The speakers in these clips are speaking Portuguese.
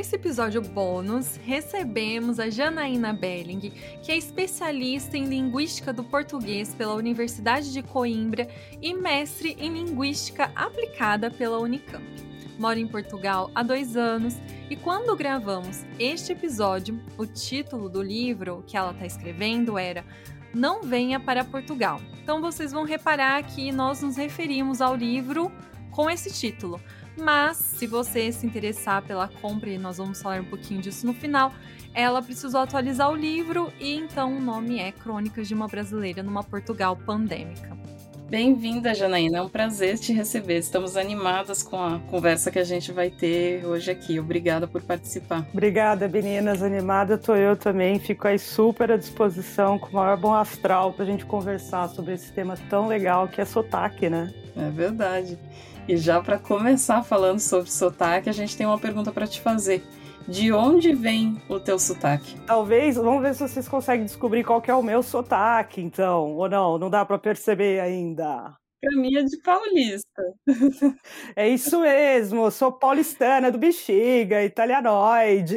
Para esse episódio bônus, recebemos a Janaína Belling, que é especialista em linguística do português pela Universidade de Coimbra e mestre em linguística aplicada pela Unicamp. Mora em Portugal há dois anos e quando gravamos este episódio, o título do livro que ela está escrevendo era Não Venha para Portugal. Então vocês vão reparar que nós nos referimos ao livro com esse título mas, se você se interessar pela compra, e nós vamos falar um pouquinho disso no final, ela precisou atualizar o livro e então o nome é Crônicas de uma Brasileira numa Portugal Pandêmica. Bem-vinda, Janaína. É um prazer te receber. Estamos animadas com a conversa que a gente vai ter hoje aqui. Obrigada por participar. Obrigada, meninas. Animada tô eu também. Fico aí super à disposição, com o maior bom astral, para a gente conversar sobre esse tema tão legal que é sotaque, né? É verdade. E já para começar falando sobre sotaque, a gente tem uma pergunta para te fazer. De onde vem o teu sotaque? Talvez, vamos ver se vocês conseguem descobrir qual que é o meu sotaque, então, ou não, não dá para perceber ainda. Caminha de paulista. É isso mesmo, sou paulistana do Bexiga, italianoide.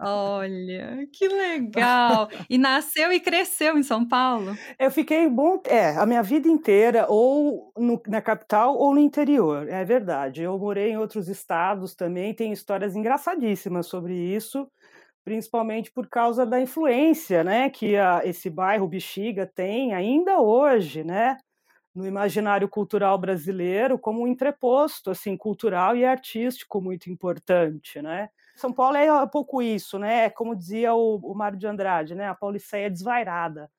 Olha, que legal! E nasceu e cresceu em São Paulo? Eu fiquei bom, é, a minha vida inteira ou no, na capital ou no interior, é verdade. Eu morei em outros estados também, tem histórias engraçadíssimas sobre isso principalmente por causa da influência, né, que a, esse bairro Bexiga tem ainda hoje, né, no imaginário cultural brasileiro como um entreposto assim cultural e artístico muito importante, né? São Paulo é um pouco isso, né? Como dizia o, o Mário de Andrade, né? A Pauliceia desvairada.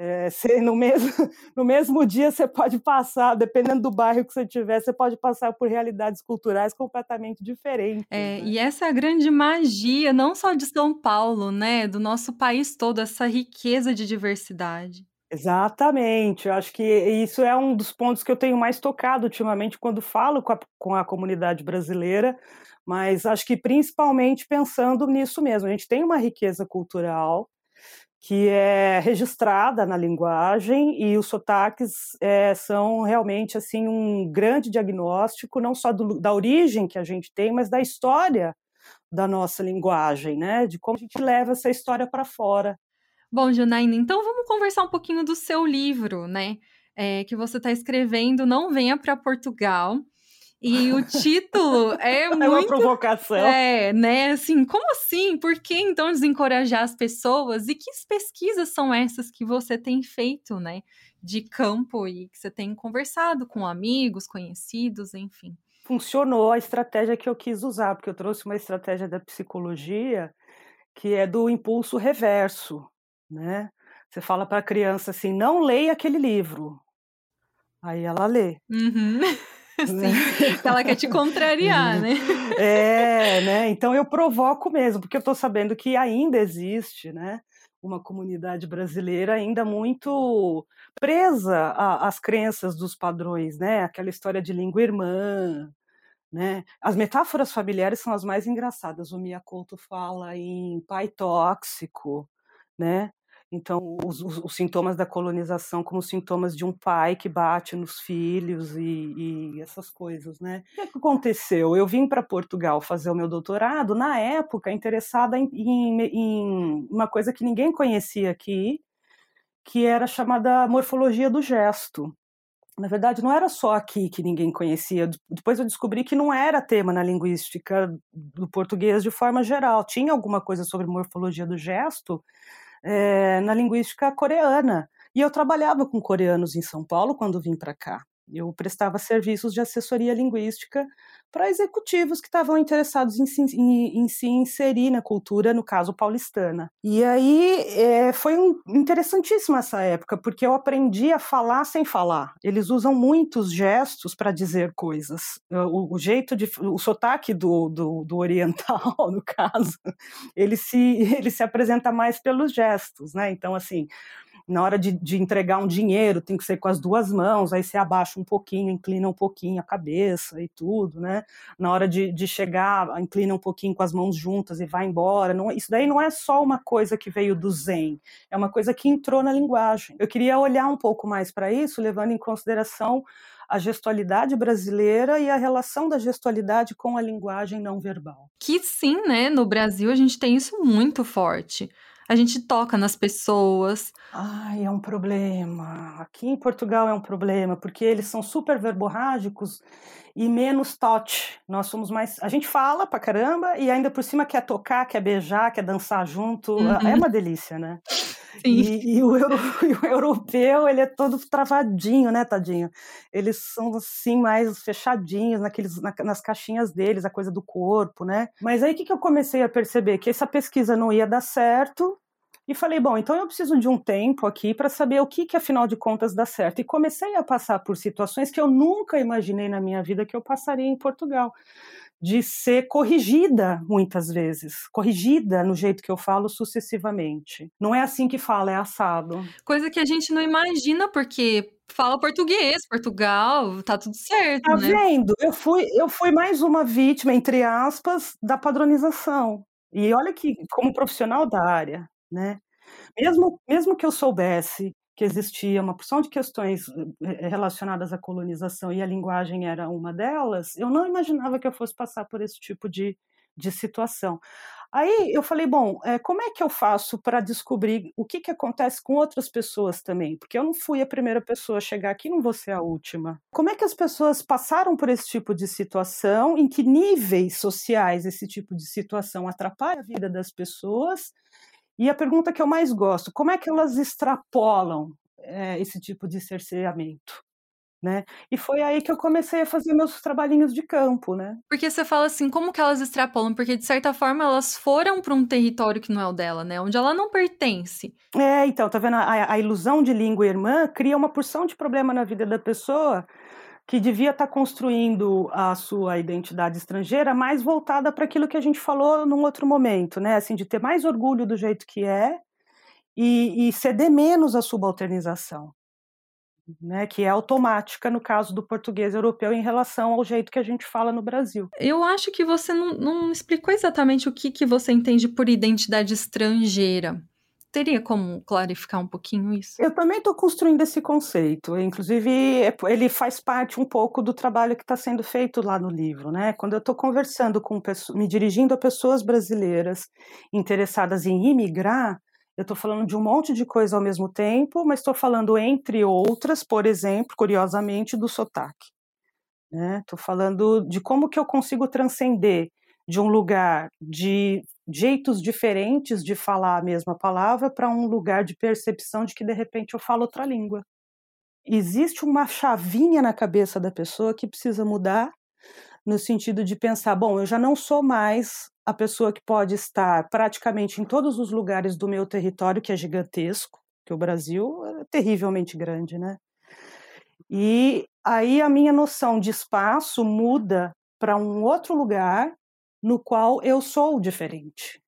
É, no, mesmo, no mesmo dia você pode passar, dependendo do bairro que você tiver, você pode passar por realidades culturais completamente diferentes. É, né? E essa é a grande magia, não só de São Paulo, né? Do nosso país todo, essa riqueza de diversidade. Exatamente, eu acho que isso é um dos pontos que eu tenho mais tocado ultimamente quando falo com a, com a comunidade brasileira, mas acho que principalmente pensando nisso mesmo. A gente tem uma riqueza cultural que é registrada na linguagem e os sotaques é, são realmente assim um grande diagnóstico não só do, da origem que a gente tem, mas da história da nossa linguagem, né? De como a gente leva essa história para fora. Bom, Janaína, então vamos conversar um pouquinho do seu livro, né? É, que você está escrevendo Não Venha para Portugal. E o título é muito. É uma provocação. É, né? Assim, como assim? Por que então desencorajar as pessoas? E que pesquisas são essas que você tem feito, né? De campo e que você tem conversado com amigos, conhecidos, enfim. Funcionou a estratégia que eu quis usar, porque eu trouxe uma estratégia da psicologia que é do impulso reverso né? Você fala para a criança assim, não leia aquele livro. Aí ela lê. Uhum. Sim, ela quer te contrariar, né? É, né? Então eu provoco mesmo, porque eu estou sabendo que ainda existe, né? Uma comunidade brasileira ainda muito presa às crenças dos padrões, né? Aquela história de língua irmã, né? As metáforas familiares são as mais engraçadas. O Mia Couto fala em pai tóxico, né? Então, os, os, os, sintomas da colonização como sintomas de um pai que bate nos filhos e, e essas coisas, né? O que, é aconteceu? Eu vim para Portugal fazer o meu doutorado, na época, interessada em, em, em uma coisa que ninguém conhecia aqui, que era chamada morfologia do gesto. Na verdade, não era só aqui que ninguém conhecia. Depois eu descobri que não era tema na linguística do português de forma geral. Tinha alguma coisa sobre morfologia do gesto, é, na linguística coreana. E eu trabalhava com coreanos em São Paulo quando vim para cá. Eu prestava serviços de assessoria linguística para executivos que estavam interessados em se, em, em se, inserir na cultura, no caso paulistana. E aí é, foi um, interessantíssimo essa época, porque eu aprendi a falar sem falar. Eles usam muitos gestos para dizer coisas. O, o, jeito de. o sotaque do, do, do, oriental, no caso, ele se, ele se apresenta mais pelos gestos, né? Então, assim Na hora de, de, entregar um dinheiro, tem que ser com as duas mãos, aí você abaixa um pouquinho, inclina um pouquinho a cabeça e tudo, né? Na hora de, de chegar, inclina um pouquinho com as mãos juntas e vai embora. Não, isso daí não é só uma coisa que veio do Zen, é uma coisa que entrou na linguagem. Eu queria olhar um pouco mais para isso, levando em consideração a gestualidade brasileira e a relação da gestualidade com a linguagem não verbal. Que sim, né? No Brasil a gente tem isso muito forte a gente toca nas pessoas. Ai, é um problema. Aqui em Portugal é um problema, porque eles são super verborrágicos e menos touch. Nós somos mais. A gente fala pra caramba e ainda por cima quer tocar, quer beijar, quer dançar junto. Uhum. É uma delícia, né? E, e, o euro, e, o europeu, ele é todo travadinho, né, tadinho? Eles são, assim, mais fechadinhos naqueles, na, nas caixinhas deles, a coisa do corpo, né? Mas aí o que, que eu comecei a perceber? Que essa pesquisa não ia dar certo, e falei, bom, então eu preciso de um tempo aqui para saber o que, que, afinal de contas, dá certo. E comecei a passar por situações que eu nunca imaginei na minha vida que eu passaria em Portugal de ser corrigida muitas vezes, corrigida no jeito que eu falo sucessivamente. Não é assim que fala, é assado. Coisa que a gente não imagina porque fala português, Portugal, tá tudo certo, tá né? vendo? Eu fui, eu fui mais uma vítima entre aspas da padronização. E olha que como profissional da área, né? Mesmo mesmo que eu soubesse que existia uma porção de questões eh, relacionadas à colonização e a linguagem era uma delas, eu não imaginava que eu fosse passar por esse tipo de, de situação. Aí eu falei, bom, é, como é que eu faço para descobrir o que, que acontece com outras pessoas também? Porque eu não fui a primeira pessoa a chegar aqui, não vou ser a última. Como é que as pessoas passaram por esse tipo de situação? Em que níveis sociais esse tipo de situação atrapalha a vida das pessoas? E a pergunta que eu mais gosto, como é que elas extrapolam é, esse tipo de cerceamento? Né? E foi aí que eu comecei a fazer meus trabalhinhos de campo, né? Porque você fala assim, como que elas extrapolam? Porque de certa forma elas foram para um território que não é o dela, né? Onde ela não pertence. É, então, tá vendo? A, a ilusão de língua irmã cria uma porção de problema na vida da pessoa que devia estar tá construindo a sua identidade estrangeira mais voltada para aquilo que a gente falou num outro momento, né? Assim, de ter mais orgulho do jeito que é e, e ceder menos à subalternização, né? Que é automática no caso do português europeu em relação ao jeito que a gente fala no Brasil. Eu acho que você não, não explicou exatamente o que, que você entende por identidade estrangeira teria como clarificar um pouquinho isso? Eu também estou construindo esse conceito. Inclusive, é ele faz parte um pouco do trabalho que está sendo feito lá no livro. Né? Quando eu estou conversando com pessoas, me dirigindo a pessoas brasileiras interessadas em imigrar, eu estou falando de um monte de coisa ao mesmo tempo, mas estou falando, entre outras, por exemplo, curiosamente, do sotaque. Estou né? falando de como que eu consigo transcender de um lugar de jeitos diferentes de falar a mesma palavra para um lugar de percepção de que de repente eu falo outra língua. Existe uma chavinha na cabeça da pessoa que precisa mudar no sentido de pensar, bom, eu já não sou mais a pessoa que pode estar praticamente em todos os lugares do meu território, que é gigantesco, que o Brasil é terrivelmente grande, né? E aí a minha noção de espaço muda para um outro lugar no qual eu sou diferente.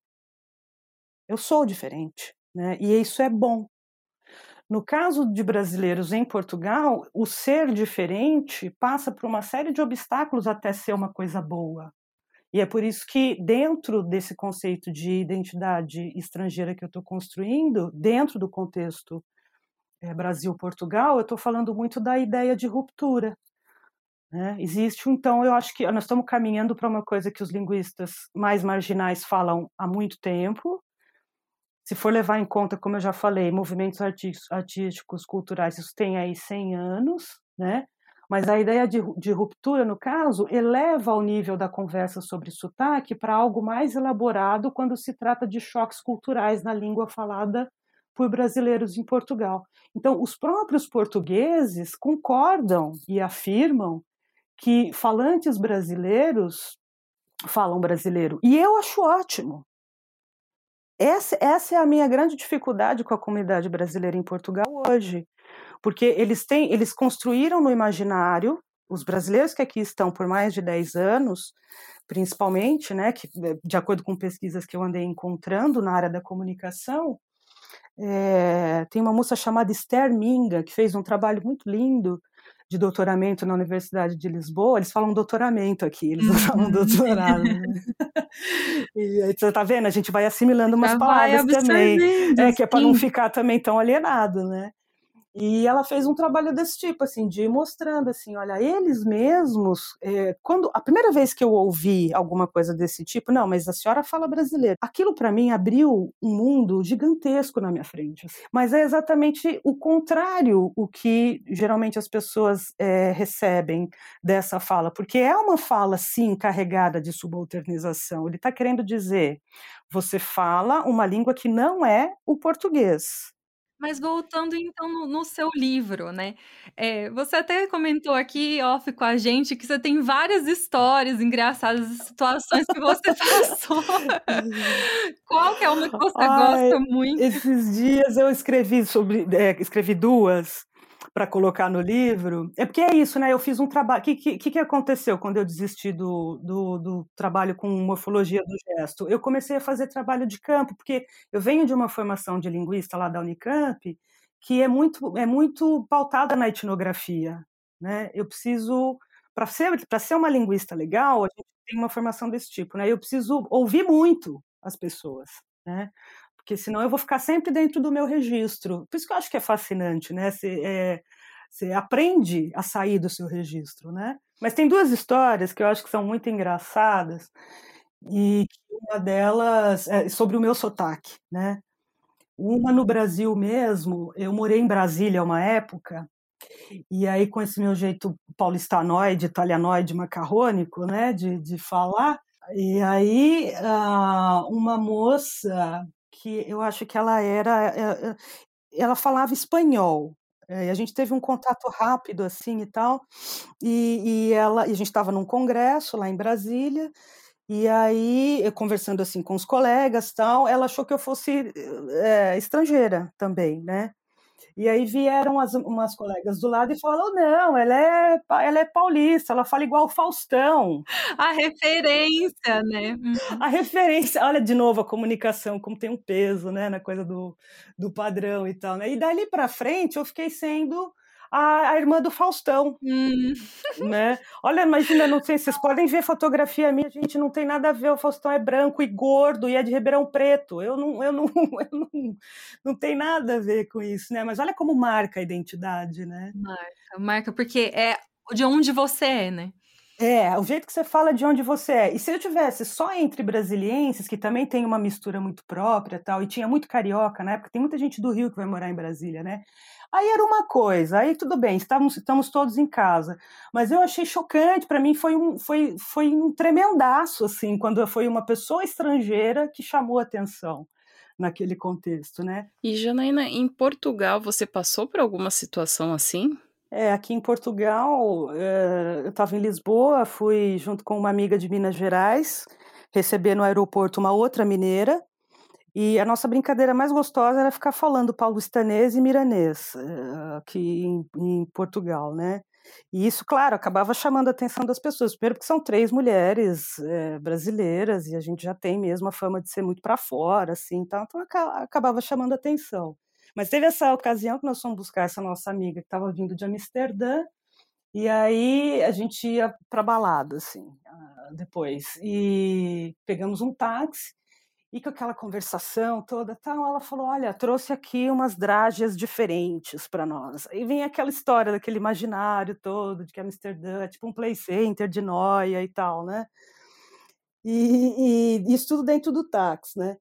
Eu sou diferente, né? E isso é bom. No caso de brasileiros em Portugal, o ser diferente passa por uma série de obstáculos até ser uma coisa boa. E é por isso que, dentro desse conceito de identidade estrangeira que eu estou construindo, dentro do contexto é, Brasil-Portugal, eu estou falando muito da ideia de ruptura, né? Existe, então, eu acho que nós estamos caminhando para uma coisa que os linguistas mais marginais falam há muito tempo. Se for levar em conta, como eu já falei, movimentos artísticos, culturais, isso tem aí 100 anos, né? Mas a ideia de, de ruptura, no caso, eleva o nível da conversa sobre sotaque para algo mais elaborado quando se trata de choques culturais na língua falada por brasileiros em Portugal. Então, os próprios portugueses concordam e afirmam que falantes brasileiros falam brasileiro. E eu acho ótimo. Essa, essa é a minha grande dificuldade com a comunidade brasileira em Portugal hoje. Porque eles têm, eles construíram no imaginário, os brasileiros que aqui estão por mais de 10 anos, principalmente, né, que, de acordo com pesquisas que eu andei encontrando na área da comunicação, É, tem uma moça chamada Esther Minga, que fez um trabalho muito lindo de doutoramento na Universidade de Lisboa, eles falam doutoramento aqui, eles não falam uhum. doutorado. Né? e aí, você tá vendo? A gente vai assimilando umas Já palavras também. É, que é para não ficar também tão alienado, né? E ela fez um trabalho desse tipo, assim, de ir mostrando, assim, olha, eles mesmos, é, quando a primeira vez que eu ouvi alguma coisa desse tipo, não, mas a senhora fala brasileiro. Aquilo para mim abriu um mundo gigantesco na minha frente. Assim. Mas é exatamente o contrário o que geralmente as pessoas é, recebem dessa fala, porque é uma fala sim carregada de subalternização. Ele está querendo dizer, você fala uma língua que não é o português. Mas voltando então no no seu livro, né, eh, você até comentou aqui off com a gente que você tem várias histórias engraçadas situações que você passou. Qual que é uma que você Ai, gosta muito? esses dias eu escrevi sobre eh, escrevi duas para colocar no livro. É porque é isso, né? Eu fiz um trabalho. O que, que, que aconteceu quando eu desisti do, do, do, trabalho com morfologia do gesto? Eu comecei a fazer trabalho de campo, porque eu venho de uma formação de linguista lá da Unicamp, que é muito, é muito pautada na etnografia. Né? Eu preciso. Para ser, ser uma linguista legal, a gente tem uma formação desse tipo, né? Eu preciso ouvir muito as pessoas, né? Porque senão eu vou ficar sempre dentro do meu registro. Por isso que eu acho que é fascinante, né? Você, é, você aprende a sair do seu registro, né? Mas tem duas histórias que eu acho que são muito engraçadas e uma delas é sobre o meu sotaque, né? Uma no Brasil mesmo, eu morei em Brasília uma época, e aí com esse meu jeito paulistanoide, italianoide, macarrônico, né, de, de falar, e aí ah, uma moça que eu acho que ela era, eh, eh, ela falava espanhol. Eh, a gente teve um contato rápido assim e tal, e, e ela, e a gente estava num congresso lá em Brasília. E aí, conversando assim com os colegas, tal, ela achou que eu fosse é, estrangeira também, né? E aí vieram as, umas colegas do lado e falaram: não, ela é, ela é paulista, ela fala igual o Faustão. A referência, né? A referência, olha de novo a comunicação, como tem um peso, né, na coisa do, do padrão e tal, né? E dali para frente eu fiquei sendo a, a irmã do Faustão. Hum. Né? Olha, imagina, não sei, vocês podem ver fotografia minha, gente, não tem nada a ver, o Faustão é branco e gordo e é de Ribeirão Preto. Eu não, eu não, eu não, não tem nada a ver com isso, né? Mas olha como marca a identidade, né? Marca, marca, porque é de onde você é, né? É, o jeito que você fala de onde você é. E se eu tivesse só entre brasilienses, que também tem uma mistura muito própria tal, e tinha muito carioca na época, tem muita gente do Rio que vai morar em Brasília, né? Aí era uma coisa, aí tudo bem, estamos, estamos todos em casa. Mas eu achei chocante, para mim foi um, foi, foi um tremendaço, assim, quando foi uma pessoa estrangeira que chamou atenção naquele contexto, né? E Janaína, em Portugal você passou por alguma situação assim? É, aqui em Portugal, é, eu estava em Lisboa, fui junto com uma amiga de Minas Gerais receber no aeroporto uma outra mineira e a nossa brincadeira mais gostosa era ficar falando paulistanês e miranês uh, aqui em, em, Portugal, né? E isso, claro, acabava chamando a atenção das pessoas. Primeiro porque são três mulheres é, brasileiras e a gente já tem mesmo a fama de ser muito para fora, assim, então, então acabava chamando a atenção. Mas teve essa ocasião que nós fomos buscar essa nossa amiga que estava vindo de Amsterdã e aí a gente ia para balada, assim, ah, depois. E pegamos um táxi e com aquela conversação toda, tal, ela falou: Olha, trouxe aqui umas drágeas diferentes para nós. Aí vem aquela história daquele imaginário todo de que Amsterdã é tipo um play center de noia e tal, né? E, e isso tudo dentro do táxi, né?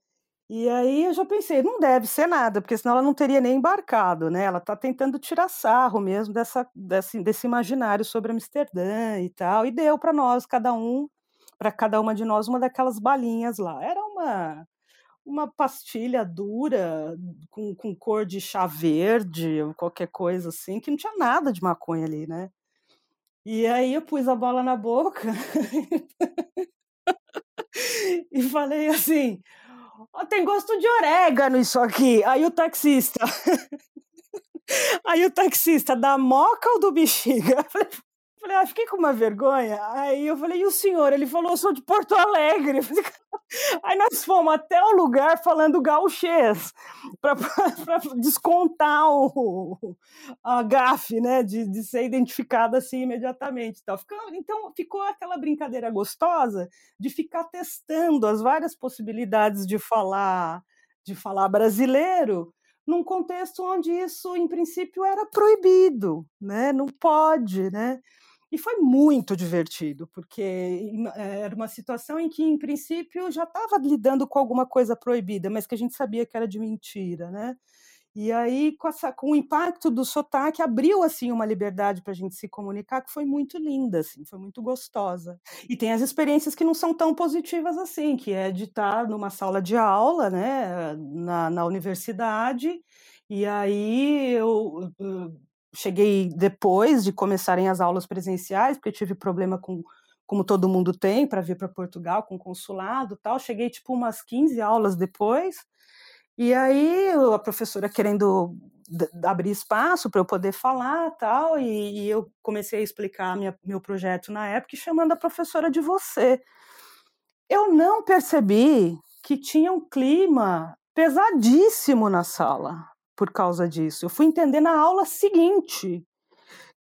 E aí eu já pensei, não deve ser nada, porque senão ela não teria nem embarcado, né? Ela está tentando tirar sarro mesmo dessa, desse, desse imaginário sobre Amsterdã e tal, e deu para nós, cada um para cada uma de nós uma daquelas balinhas lá. Era uma uma pastilha dura com, com cor de chá verde ou qualquer coisa assim, que não tinha nada de maconha ali, né? E aí eu pus a bola na boca e falei assim: oh, tem gosto de orégano isso aqui. Aí o taxista. Aí o taxista, da moca ou do bexiga? Eu falei, Falei, ah, fiquei com uma vergonha. Aí eu falei, e o senhor? Ele falou, eu sou de Porto Alegre. Aí nós fomos até o lugar falando gauchês, para descontar o, a gafe, né, de, de ser identificada assim imediatamente. Então ficou, então ficou aquela brincadeira gostosa de ficar testando as várias possibilidades de falar, de falar brasileiro, num contexto onde isso, em princípio, era proibido, né? Não pode, né? E foi muito divertido, porque eh, era uma situação em que, em princípio, já estava lidando com alguma coisa proibida, mas que a gente sabia que era de mentira, né? E aí, com, essa, com o impacto do sotaque, abriu assim uma liberdade para a gente se comunicar que foi muito linda, assim, foi muito gostosa. E tem as experiências que não são tão positivas assim, que é de estar numa sala de aula, né, na, na universidade, e aí eu, eu cheguei depois de começarem as aulas presenciais, porque tive problema com como todo mundo tem para vir para Portugal com consulado, tal. Cheguei tipo umas 15 aulas depois. E aí a professora querendo abrir espaço para eu poder falar, tal, e, e eu comecei a explicar minha, meu projeto na época, chamando a professora de você. Eu não percebi que tinha um clima pesadíssimo na sala por causa disso. Eu fui entender na aula seguinte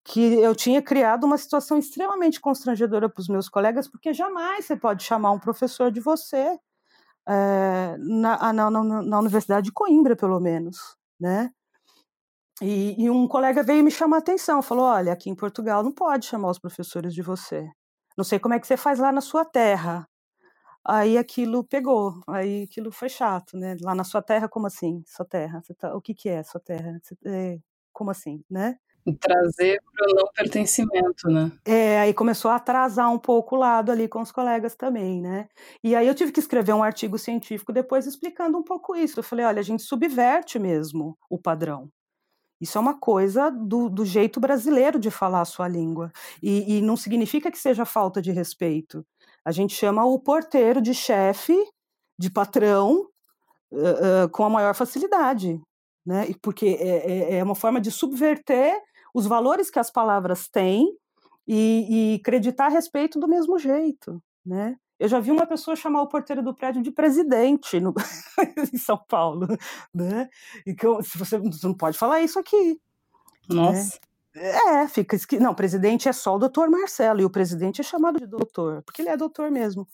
que eu tinha criado uma situação extremamente constrangedora para os meus colegas, porque jamais você pode chamar um professor de você é, na, na, na, na, Universidade de Coimbra, pelo menos, né? E, e, um colega veio me chamar a atenção, falou, olha, aqui em Portugal não pode chamar os professores de você. Não sei como é que você faz lá na sua terra, Aí aquilo pegou, aí aquilo foi chato, né? Lá na sua terra, como assim? Sua terra? Tá... o que, que é sua terra? É... como assim, né? Trazer para o não pertencimento, né? É, aí começou a atrasar um pouco o lado ali com os colegas também, né? E aí eu tive que escrever um artigo científico depois explicando um pouco isso. Eu falei, olha, a gente subverte mesmo o padrão. Isso é uma coisa do, do jeito brasileiro de falar a sua língua. E, e não significa que seja falta de respeito. A gente chama o porteiro de chefe, de patrão, uh, uh, com a maior facilidade, né? Porque é, é, é, uma forma de subverter os valores que as palavras têm e, e acreditar a respeito do mesmo jeito, né? Eu já vi uma pessoa chamar o porteiro do prédio de presidente no... em São Paulo, né? E que eu, se você, você, não pode falar isso aqui. Né? Nossa. Né? É, fica esqui... Não, presidente é só o doutor Marcelo, e o presidente é chamado de doutor, porque ele é doutor mesmo,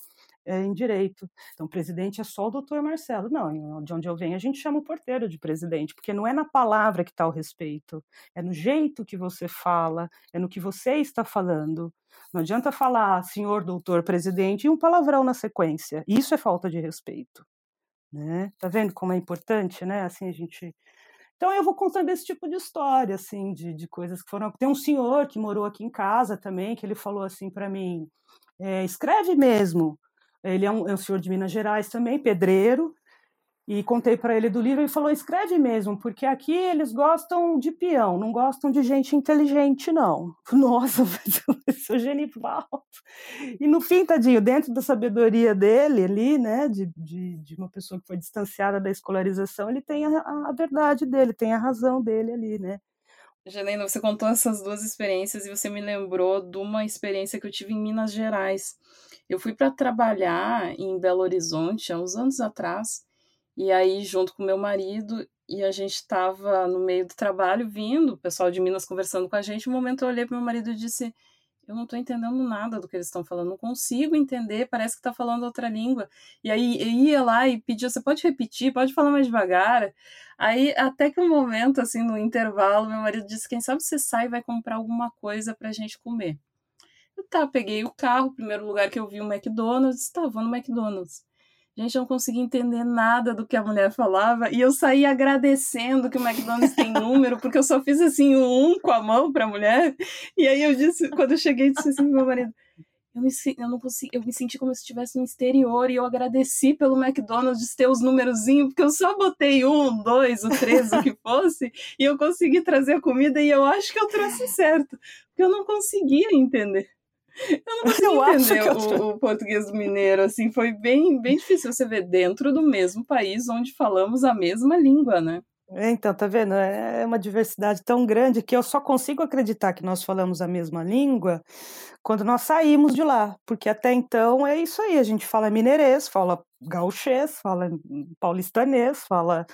é, em direito. Então, presidente é só o doutor Marcelo. Não, de onde eu venho, a gente chama o porteiro de presidente, porque não é na palavra que está o respeito, é no jeito que você fala, é no que você está falando. Não adianta falar senhor, doutor, presidente e um palavrão na sequência. Isso é falta de respeito. Né? Tá vendo como é importante, né? Assim a gente então eu vou contando esse tipo de história, assim, de, de coisas que foram. Tem um senhor que morou aqui em casa também, que ele falou assim para mim: é, escreve mesmo. Ele é um, é um senhor de Minas Gerais também, pedreiro, e contei para ele do livro e falou: escreve mesmo, porque aqui eles gostam de peão, não gostam de gente inteligente, não. Nossa, eu sou genival. E no fim, tadinho, dentro da sabedoria dele ali, né, de, de, de uma pessoa que foi distanciada da escolarização, ele tem a, a verdade dele, tem a razão dele ali, né. Janaína, você contou essas duas experiências e você me lembrou de uma experiência que eu tive em Minas Gerais. Eu fui para trabalhar em Belo Horizonte há uns anos atrás e aí, junto com meu marido, e a gente estava no meio do trabalho, vindo, o pessoal de Minas conversando com a gente. Um momento eu olhei para meu marido e disse: Eu não estou entendendo nada do que eles estão falando, não consigo entender, parece que está falando outra língua. E aí eu ia lá e pedia: Você pode repetir, pode falar mais devagar. Aí, até que um momento, assim, no intervalo, meu marido disse: Quem sabe você sai e vai comprar alguma coisa para a gente comer. Eu tá, peguei o carro, primeiro lugar que eu vi o McDonald's, tá, no McDonald's. Gente, eu não conseguia entender nada do que a mulher falava e eu saí agradecendo que o McDonald's tem número, porque eu só fiz assim um, um com a mão para a mulher. E aí eu disse, quando eu cheguei, disse assim meu marido, eu me, eu não consegui, eu me senti como se estivesse no exterior e eu agradeci pelo McDonald's ter os númerozinhos, porque eu só botei um, dois, o três, o que fosse, e eu consegui trazer a comida e eu acho que eu trouxe certo, porque eu não conseguia entender. Eu não consigo eu entender o, o, português mineiro, assim, foi bem, bem difícil você ver dentro do mesmo país onde falamos a mesma língua, né? É, então, tá vendo? É uma diversidade tão grande que eu só consigo acreditar que nós falamos a mesma língua quando nós saímos de lá, porque até então é isso aí, a gente fala mineirês, fala gauchês, fala paulistanês, fala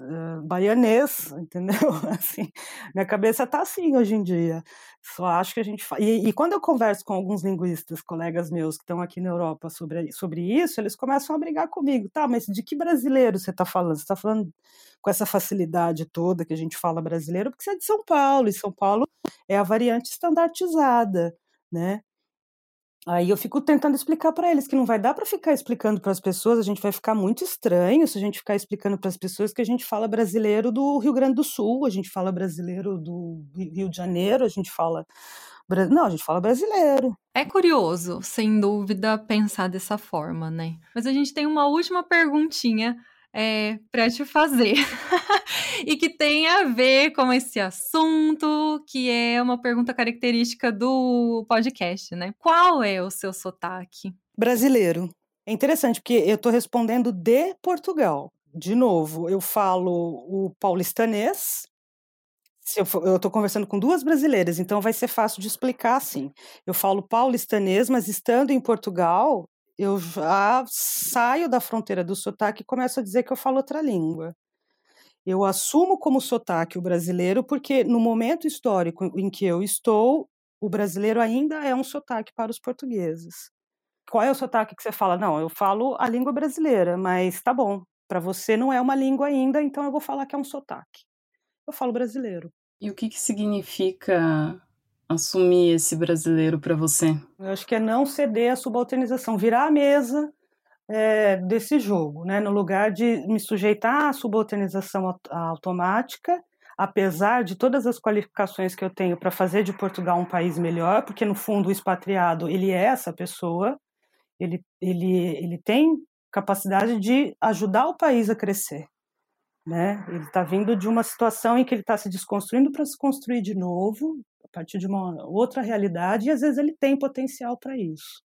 uh, baianês, entendeu? Assim, minha cabeça tá assim hoje em dia. Só acho que a gente. E, e, quando eu converso com alguns linguistas, colegas meus que estão aqui na Europa sobre, sobre isso, eles começam a brigar comigo. Tá, mas de que brasileiro você está falando? Você está falando com essa facilidade toda que a gente fala brasileiro, porque você é de São Paulo, e São Paulo é a variante estandartizada, né? Aí eu fico tentando explicar para eles que não vai dar para ficar explicando para as pessoas, a gente vai ficar muito estranho se a gente ficar explicando para as pessoas que a gente fala brasileiro do Rio Grande do Sul, a gente fala brasileiro do Rio de Janeiro, a gente fala não, a gente fala brasileiro. É curioso, sem dúvida, pensar dessa forma, né? Mas a gente tem uma última perguntinha é, para te fazer e que tem a ver com esse assunto, que é uma pergunta característica do podcast, né? Qual é o seu sotaque? Brasileiro. É interessante, porque eu estou respondendo de Portugal. De novo, eu falo o paulistanês. Eu estou conversando com duas brasileiras, então vai ser fácil de explicar assim. Eu falo paulistanês, mas estando em Portugal, eu já saio da fronteira do sotaque e começo a dizer que eu falo outra língua. Eu assumo como sotaque o brasileiro porque no momento histórico em que eu estou, o brasileiro ainda é um sotaque para os portugueses. Qual é o sotaque que você fala? Não, eu falo a língua brasileira, mas tá bom, para você não é uma língua ainda, então eu vou falar que é um sotaque. Eu falo brasileiro. E o que, que significa assumir esse brasileiro para você? Eu acho que é não ceder à subalternização, virar a mesa é, desse jogo, né? No lugar de me sujeitar à subalternização automática, apesar de todas as qualificações que eu tenho para fazer de Portugal um país melhor, porque no fundo o expatriado ele é essa pessoa, ele ele ele tem capacidade de ajudar o país a crescer. Né? Ele está vindo de uma situação em que ele está se desconstruindo para se construir de novo, a partir de uma outra realidade, e às vezes ele tem potencial para isso.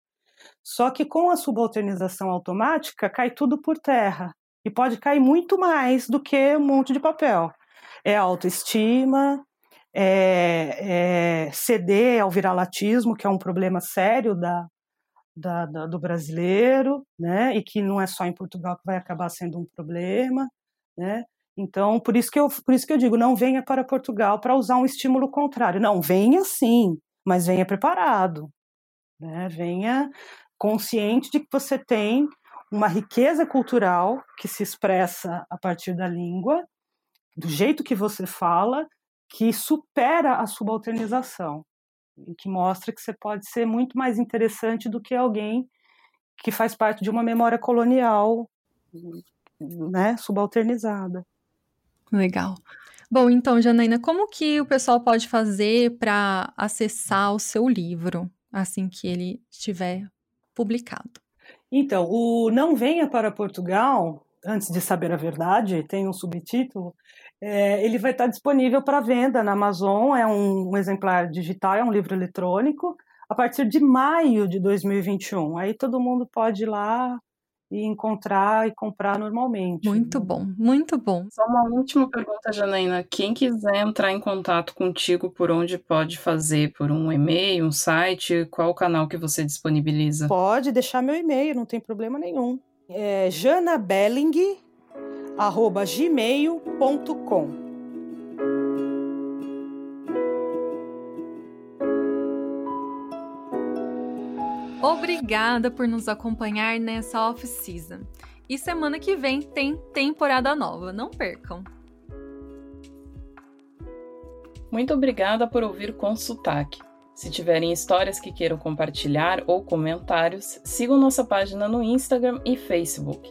Só que com a subalternização automática, cai tudo por terra. E pode cair muito mais do que um monte de papel. É autoestima, é, é ceder ao viralatismo, que é um problema sério da, da, da, do brasileiro, né? e que não é só em Portugal que vai acabar sendo um problema. Né? Então, por isso que eu, por isso que eu digo, não venha para Portugal para usar um estímulo contrário. Não, venha sim, mas venha preparado. Né? Venha consciente de que você tem uma riqueza cultural que se expressa a partir da língua, do jeito que você fala, que supera a subalternização e que mostra que você pode ser muito mais interessante do que alguém que faz parte de uma memória colonial, né, subalternizada. Legal. Bom, então, Janaína, como que o pessoal pode fazer para acessar o seu livro assim que ele estiver publicado? Então, o Não Venha para Portugal, antes de saber a verdade, tem um subtítulo. É, ele vai estar disponível para venda na Amazon. É um, um exemplar digital, é um livro eletrônico. A partir de maio de 2021. Aí todo mundo pode ir lá e encontrar e comprar normalmente. Muito né? bom, muito bom. Só uma última pergunta, Janaína. Quem quiser entrar em contato contigo, por onde pode fazer? Por um e-mail, um site? Qual o canal que você disponibiliza? Pode deixar meu e-mail, não tem problema nenhum. É janabelling.gmail.com Obrigada por nos acompanhar nessa off-season. E semana que vem tem temporada nova, não percam! Muito obrigada por ouvir com sotaque. Se tiverem histórias que queiram compartilhar ou comentários, sigam nossa página no Instagram e Facebook.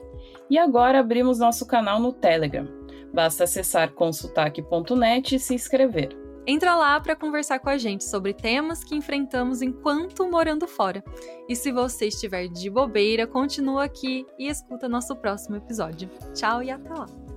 E agora abrimos nosso canal no Telegram. Basta acessar consultaque.net e se inscrever. Entra lá para conversar com a gente sobre temas que enfrentamos enquanto morando fora. E se você estiver de bobeira, continua aqui e escuta nosso próximo episódio. Tchau e até lá!